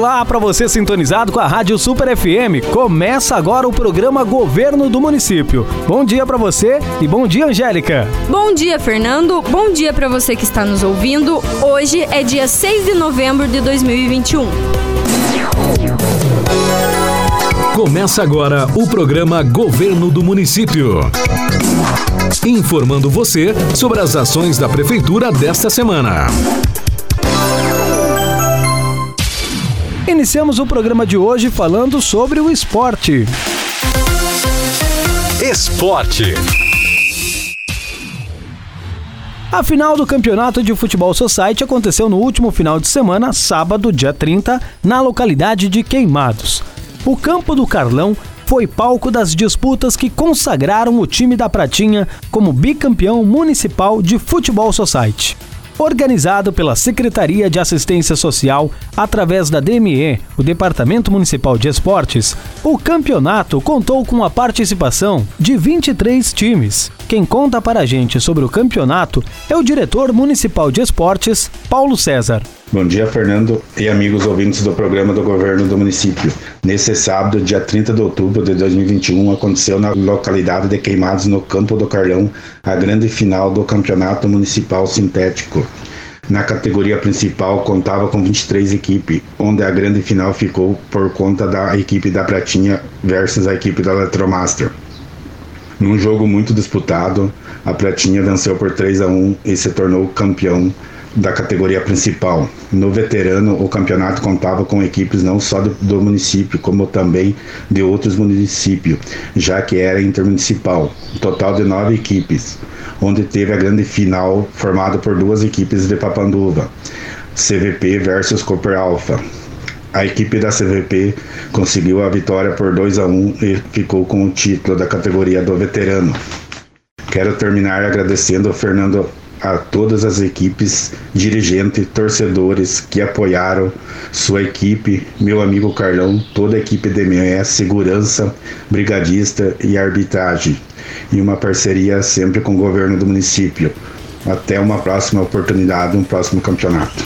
Olá para você sintonizado com a Rádio Super FM. Começa agora o programa Governo do Município. Bom dia para você e bom dia, Angélica. Bom dia, Fernando. Bom dia para você que está nos ouvindo. Hoje é dia 6 de novembro de 2021. Começa agora o programa Governo do Município. Informando você sobre as ações da Prefeitura desta semana. Iniciamos o programa de hoje falando sobre o esporte. Esporte. A final do Campeonato de Futebol Society aconteceu no último final de semana, sábado, dia 30, na localidade de Queimados. O campo do Carlão foi palco das disputas que consagraram o time da Pratinha como bicampeão municipal de Futebol Society organizado pela Secretaria de Assistência Social através da DME, o Departamento Municipal de Esportes, o campeonato contou com a participação de 23 times. Quem conta para a gente sobre o campeonato é o diretor municipal de esportes, Paulo César. Bom dia, Fernando e amigos ouvintes do programa do governo do município. Nesse sábado, dia 30 de outubro de 2021, aconteceu na localidade de Queimados, no Campo do Carlão, a grande final do Campeonato Municipal Sintético. Na categoria principal, contava com 23 equipes, onde a grande final ficou por conta da equipe da Pratinha versus a equipe da Eletromaster. Num jogo muito disputado, a Pratinha venceu por 3 a 1 e se tornou campeão da categoria principal. No veterano, o campeonato contava com equipes não só do, do, município, como também de outros municípios, já que era intermunicipal. Total de nove equipes, onde teve a grande final formada por duas equipes de Papanduva, CVP versus Cooper Alpha. A equipe da CVP conseguiu a vitória por 2 a 1 e ficou com o título da categoria do veterano. Quero terminar agradecendo ao Fernando a todas as equipes, dirigentes, torcedores que apoiaram sua equipe, meu amigo Carlão, toda a equipe DME, segurança, brigadista e arbitragem, e uma parceria sempre com o governo do município. Até uma próxima oportunidade, um próximo campeonato.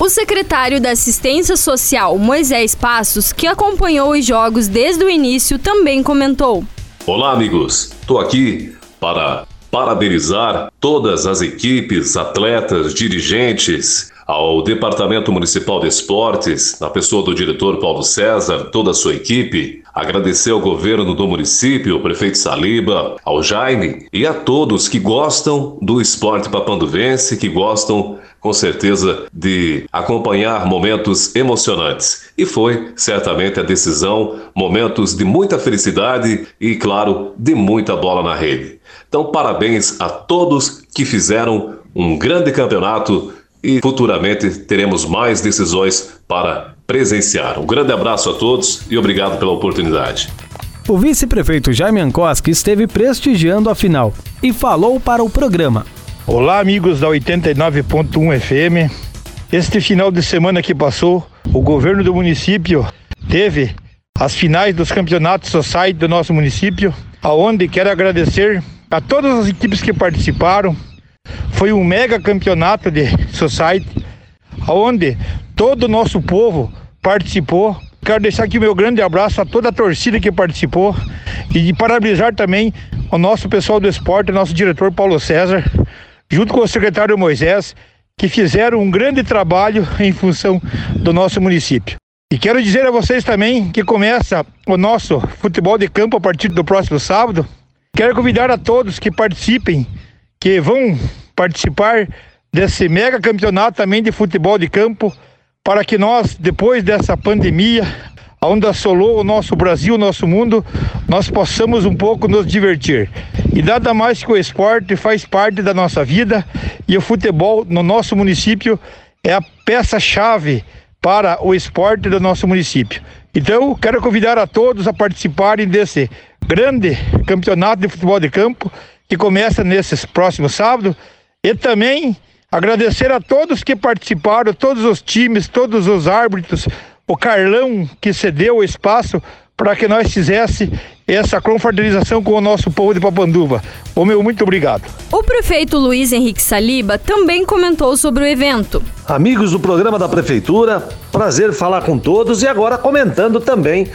O secretário da Assistência Social, Moisés Passos, que acompanhou os jogos desde o início, também comentou: Olá, amigos. Estou aqui para parabenizar todas as equipes, atletas, dirigentes, ao Departamento Municipal de Esportes, na pessoa do diretor Paulo César, toda a sua equipe, agradecer ao governo do município, o prefeito Saliba, ao Jaime e a todos que gostam do esporte papanduvense, que gostam com certeza de acompanhar momentos emocionantes. E foi certamente a decisão, momentos de muita felicidade e, claro, de muita bola na rede. Então, parabéns a todos que fizeram um grande campeonato e futuramente teremos mais decisões para presenciar. Um grande abraço a todos e obrigado pela oportunidade. O vice-prefeito Jaime Ankoski esteve prestigiando a final e falou para o programa. Olá, amigos da 89.1 FM. Este final de semana que passou, o governo do município teve as finais dos campeonatos society do nosso município, aonde quero agradecer a todas as equipes que participaram. Foi um mega campeonato de society, aonde todo o nosso povo participou. Quero deixar aqui o meu grande abraço a toda a torcida que participou e parabenizar também o nosso pessoal do esporte, nosso diretor Paulo César, junto com o secretário Moisés, que fizeram um grande trabalho em função do nosso município. E quero dizer a vocês também que começa o nosso futebol de campo a partir do próximo sábado. Quero convidar a todos que participem, que vão participar desse mega campeonato também de futebol de campo, para que nós, depois dessa pandemia, onde assolou o nosso Brasil, o nosso mundo, nós possamos um pouco nos divertir. E nada mais que o esporte faz parte da nossa vida e o futebol no nosso município é a peça-chave para o esporte do nosso município. Então, quero convidar a todos a participarem desse grande campeonato de futebol de campo que começa nesse próximo sábado. E também agradecer a todos que participaram, todos os times, todos os árbitros, o Carlão que cedeu o espaço para que nós fizesse essa confraternização com o nosso povo de Papanduva. O meu muito obrigado. O prefeito Luiz Henrique Saliba também comentou sobre o evento. Amigos do programa da prefeitura, prazer falar com todos e agora comentando também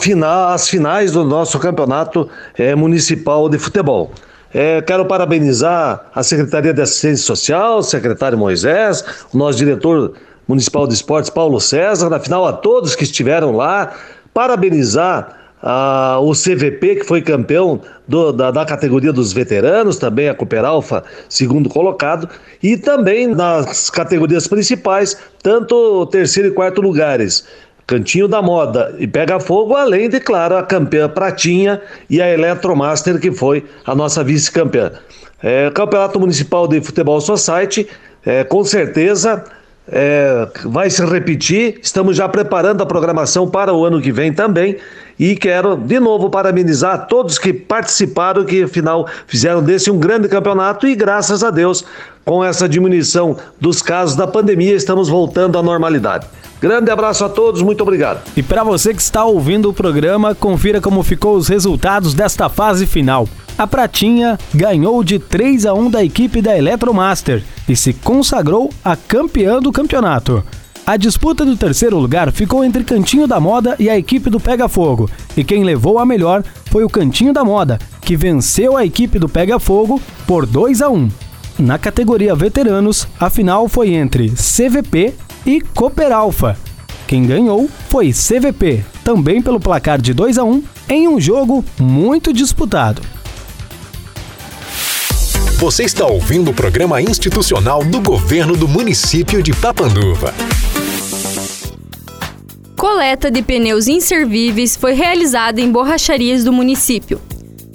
final, as finais do nosso campeonato é, municipal de futebol. É, quero parabenizar a Secretaria de Assistência Social, o secretário Moisés, o nosso diretor municipal de esportes, Paulo César, na final a todos que estiveram lá, parabenizar ah, o CVP, que foi campeão do, da, da, categoria dos veteranos, também a Cooper Alfa, segundo colocado, e também nas categorias principais, tanto terceiro e quarto lugares. Cantinho da Moda e Pega Fogo, além de, claro, a campeã Pratinha e a Eletromaster, que foi a nossa vice-campeã. É, Campeonato Municipal de Futebol Society, é, com certeza é, vai se repetir. Estamos já preparando a programação para o ano que vem também. E quero de novo parabenizar todos que participaram, que afinal fizeram desse um grande campeonato e graças a Deus, com essa diminuição dos casos da pandemia, estamos voltando à normalidade. Grande abraço a todos, muito obrigado. E para você que está ouvindo o programa, confira como ficou os resultados desta fase final. A Pratinha ganhou de 3 a 1 da equipe da Eletromaster e se consagrou a campeã do campeonato. A disputa do terceiro lugar ficou entre Cantinho da Moda e a equipe do Pega Fogo, e quem levou a melhor foi o Cantinho da Moda, que venceu a equipe do Pega Fogo por 2 a 1. Na categoria veteranos, a final foi entre CVP e Cooper Alpha. Quem ganhou foi CVP, também pelo placar de 2 a 1, em um jogo muito disputado. Você está ouvindo o programa institucional do governo do município de Papanduva coleta de pneus inservíveis foi realizada em borracharias do município.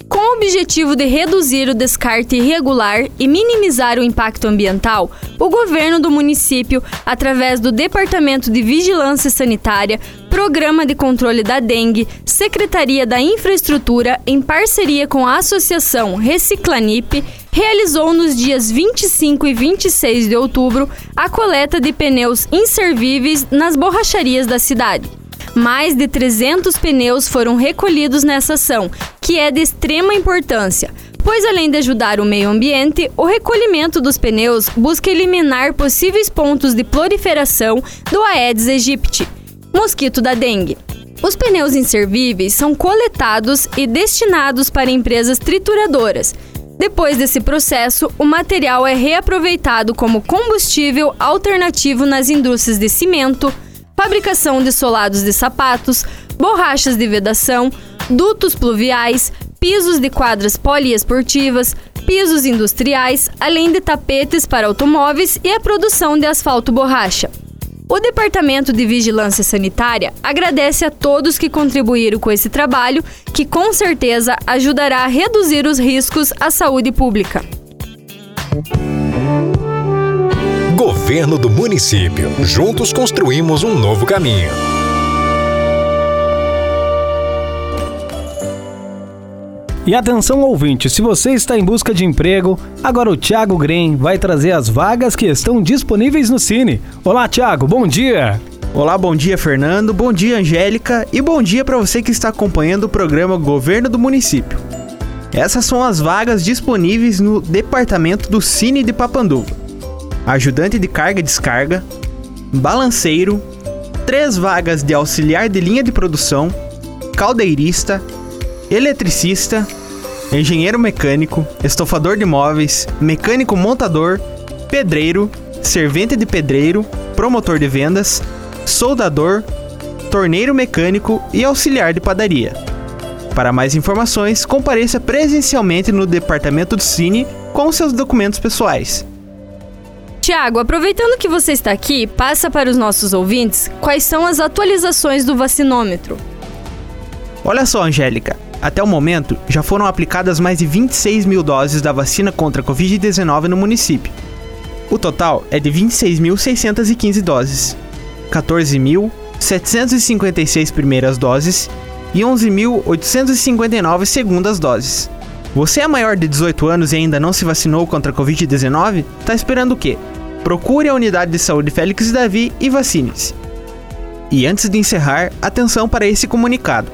Com o objetivo de reduzir o descarte irregular e minimizar o impacto ambiental, o governo do município, através do Departamento de Vigilância Sanitária, Programa de Controle da Dengue, Secretaria da Infraestrutura, em parceria com a Associação Reciclanip, realizou nos dias 25 e 26 de outubro a coleta de pneus inservíveis nas borracharias da cidade. Mais de 300 pneus foram recolhidos nessa ação, que é de extrema importância, pois além de ajudar o meio ambiente, o recolhimento dos pneus busca eliminar possíveis pontos de proliferação do Aedes aegypti, mosquito da dengue. Os pneus inservíveis são coletados e destinados para empresas trituradoras. Depois desse processo, o material é reaproveitado como combustível alternativo nas indústrias de cimento, fabricação de solados de sapatos, borrachas de vedação, dutos pluviais, pisos de quadras poliesportivas, pisos industriais, além de tapetes para automóveis e a produção de asfalto borracha. O Departamento de Vigilância Sanitária agradece a todos que contribuíram com esse trabalho, que com certeza ajudará a reduzir os riscos à saúde pública. Governo do Município. Juntos construímos um novo caminho. E atenção ouvinte, se você está em busca de emprego, agora o Thiago Green vai trazer as vagas que estão disponíveis no Cine. Olá, Thiago, bom dia. Olá, bom dia, Fernando. Bom dia, Angélica. E bom dia para você que está acompanhando o programa Governo do Município. Essas são as vagas disponíveis no departamento do Cine de Papanduva: ajudante de carga e descarga, balanceiro, três vagas de auxiliar de linha de produção, caldeirista, eletricista, engenheiro mecânico, estofador de móveis, mecânico montador, pedreiro, servente de pedreiro, promotor de vendas, soldador, torneiro mecânico e auxiliar de padaria. Para mais informações, compareça presencialmente no departamento do Cine com seus documentos pessoais. Tiago, aproveitando que você está aqui, passa para os nossos ouvintes quais são as atualizações do vacinômetro. Olha só, Angélica, até o momento, já foram aplicadas mais de 26 mil doses da vacina contra a Covid-19 no município. O total é de 26.615 doses, 14.756 primeiras doses e 11.859 segundas doses. Você é maior de 18 anos e ainda não se vacinou contra a Covid-19? Tá esperando o quê? Procure a unidade de saúde Félix Davi e vacine-se. E antes de encerrar, atenção para esse comunicado.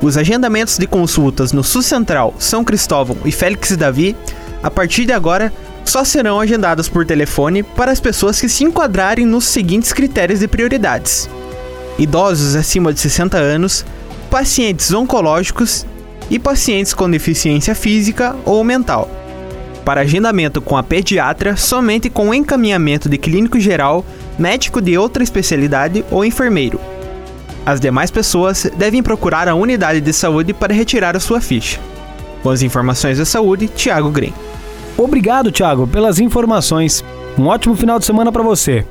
Os agendamentos de consultas no Sul Central, São Cristóvão e Félix Davi, a partir de agora, só serão agendados por telefone para as pessoas que se enquadrarem nos seguintes critérios de prioridades: idosos acima de 60 anos, pacientes oncológicos e pacientes com deficiência física ou mental. Para agendamento com a pediatra, somente com encaminhamento de clínico geral, médico de outra especialidade ou enfermeiro. As demais pessoas devem procurar a unidade de saúde para retirar a sua ficha. Com as informações da saúde, Tiago Green. Obrigado, Tiago, pelas informações. Um ótimo final de semana para você.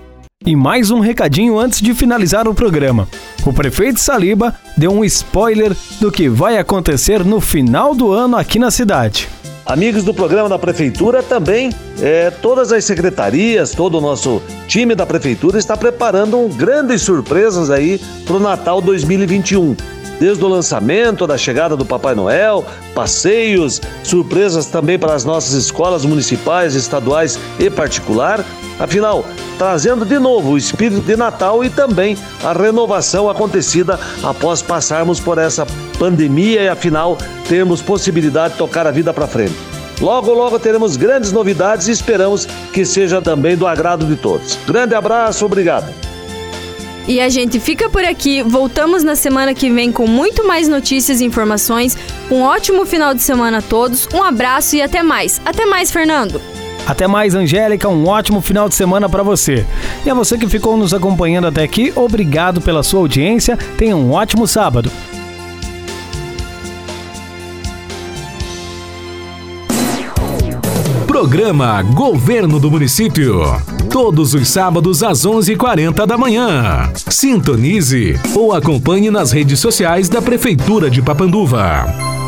E mais um recadinho antes de finalizar o programa. O prefeito Saliba deu um spoiler do que vai acontecer no final do ano aqui na cidade. Amigos do programa da Prefeitura também, é, todas as secretarias, todo o nosso time da Prefeitura está preparando grandes surpresas aí para o Natal 2021 desde o lançamento da chegada do Papai Noel, passeios, surpresas também para as nossas escolas municipais, estaduais e particular. Afinal, trazendo de novo o espírito de Natal e também a renovação acontecida após passarmos por essa pandemia e afinal termos possibilidade de tocar a vida para frente. Logo, logo teremos grandes novidades e esperamos que seja também do agrado de todos. Grande abraço, obrigado. E a gente fica por aqui. Voltamos na semana que vem com muito mais notícias e informações. Um ótimo final de semana a todos. Um abraço e até mais. Até mais, Fernando. Até mais, Angélica. Um ótimo final de semana para você. E a você que ficou nos acompanhando até aqui, obrigado pela sua audiência. Tenha um ótimo sábado. Programa Governo do Município. Todos os sábados às 11h40 da manhã. Sintonize ou acompanhe nas redes sociais da Prefeitura de Papanduva.